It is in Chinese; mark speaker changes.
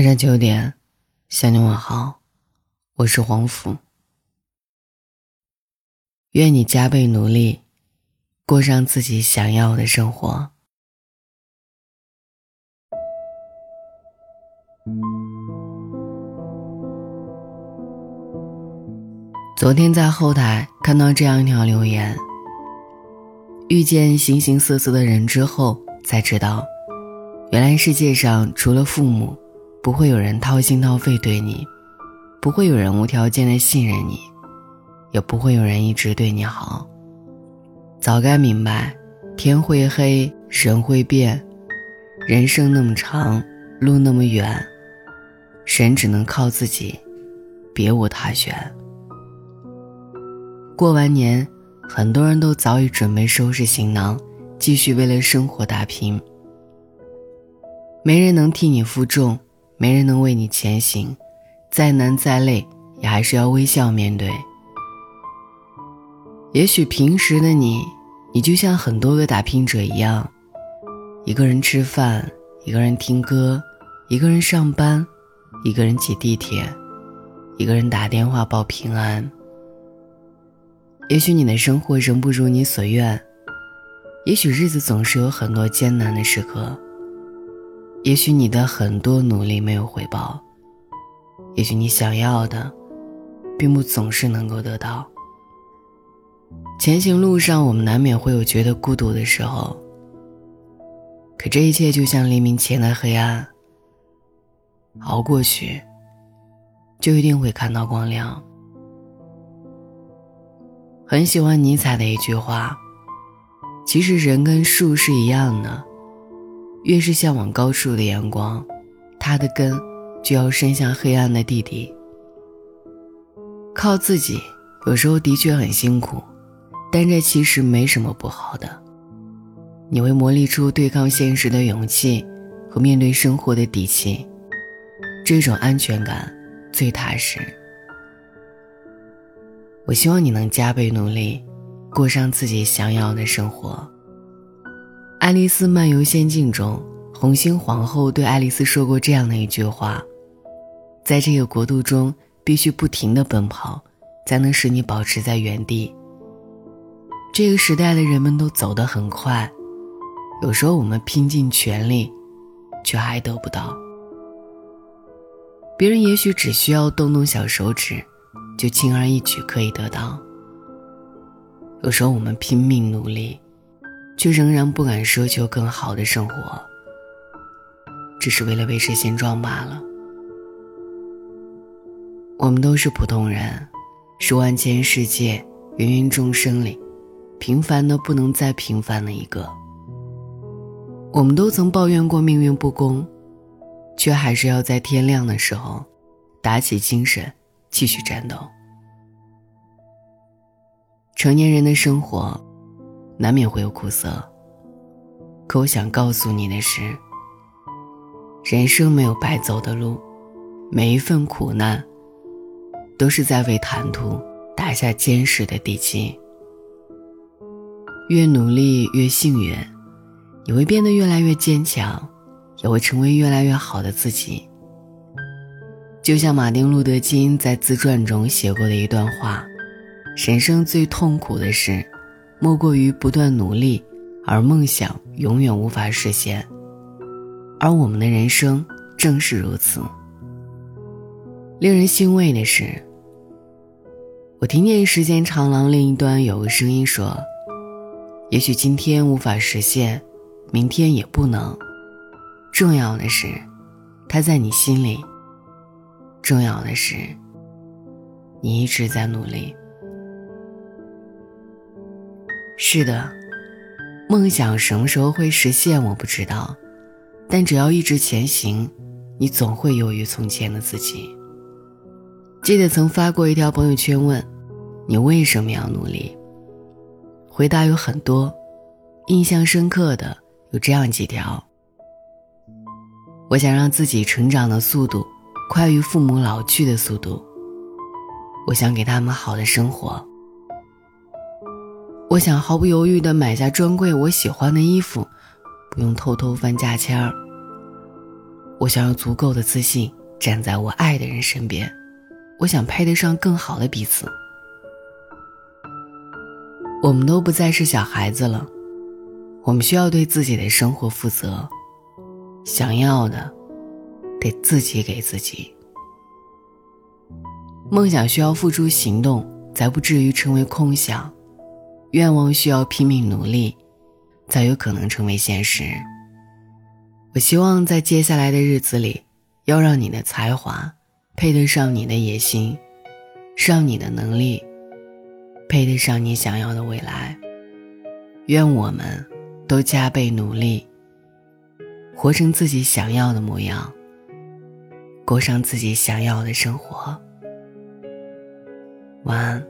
Speaker 1: 晚上九点，向你问好，我是黄甫。愿你加倍努力，过上自己想要的生活。昨天在后台看到这样一条留言：遇见形形色色的人之后，才知道，原来世界上除了父母。不会有人掏心掏肺对你，不会有人无条件的信任你，也不会有人一直对你好。早该明白，天会黑，人会变，人生那么长，路那么远，人只能靠自己，别无他选。过完年，很多人都早已准备收拾行囊，继续为了生活打拼。没人能替你负重。没人能为你前行，再难再累，也还是要微笑面对。也许平时的你，你就像很多个打拼者一样，一个人吃饭，一个人听歌，一个人上班，一个人挤地铁，一个人打电话报平安。也许你的生活仍不如你所愿，也许日子总是有很多艰难的时刻。也许你的很多努力没有回报，也许你想要的，并不总是能够得到。前行路上，我们难免会有觉得孤独的时候。可这一切就像黎明前的黑暗，熬过去，就一定会看到光亮。很喜欢尼采的一句话：“其实人跟树是一样的。”越是向往高处的阳光，它的根就要伸向黑暗的地底。靠自己有时候的确很辛苦，但这其实没什么不好的。你会磨砺出对抗现实的勇气和面对生活的底气，这种安全感最踏实。我希望你能加倍努力，过上自己想要的生活。《爱丽丝漫游仙境》中，红心皇后对爱丽丝说过这样的一句话：“在这个国度中，必须不停地奔跑，才能使你保持在原地。”这个时代的人们都走得很快，有时候我们拼尽全力，却还得不到。别人也许只需要动动小手指，就轻而易举可以得到。有时候我们拼命努力。却仍然不敢奢求更好的生活，只是为了维持现状罢了。我们都是普通人，是万千世界、芸芸众生里平凡的不能再平凡的一个。我们都曾抱怨过命运不公，却还是要在天亮的时候打起精神继续战斗。成年人的生活。难免会有苦涩，可我想告诉你的是，人生没有白走的路，每一份苦难，都是在为坦途打下坚实的地基。越努力越幸运，你会变得越来越坚强，也会成为越来越好的自己。就像马丁·路德·金在自传中写过的一段话：“人生最痛苦的事。”莫过于不断努力，而梦想永远无法实现。而我们的人生正是如此。令人欣慰的是，我听见时间长廊另一端有个声音说：“也许今天无法实现，明天也不能。重要的是，他在你心里。重要的是，你一直在努力。”是的，梦想什么时候会实现我不知道，但只要一直前行，你总会优于从前的自己。记得曾发过一条朋友圈问：“你为什么要努力？”回答有很多，印象深刻的有这样几条：我想让自己成长的速度快于父母老去的速度，我想给他们好的生活。我想毫不犹豫地买下专柜我喜欢的衣服，不用偷偷翻价签儿。我想要足够的自信，站在我爱的人身边。我想配得上更好的彼此。我们都不再是小孩子了，我们需要对自己的生活负责。想要的，得自己给自己。梦想需要付出行动，才不至于成为空想；愿望需要拼命努力，才有可能成为现实。我希望在接下来的日子里，要让你的才华配得上你的野心，让你的能力配得上你想要的未来。愿我们都加倍努力，活成自己想要的模样，过上自己想要的生活。晚安。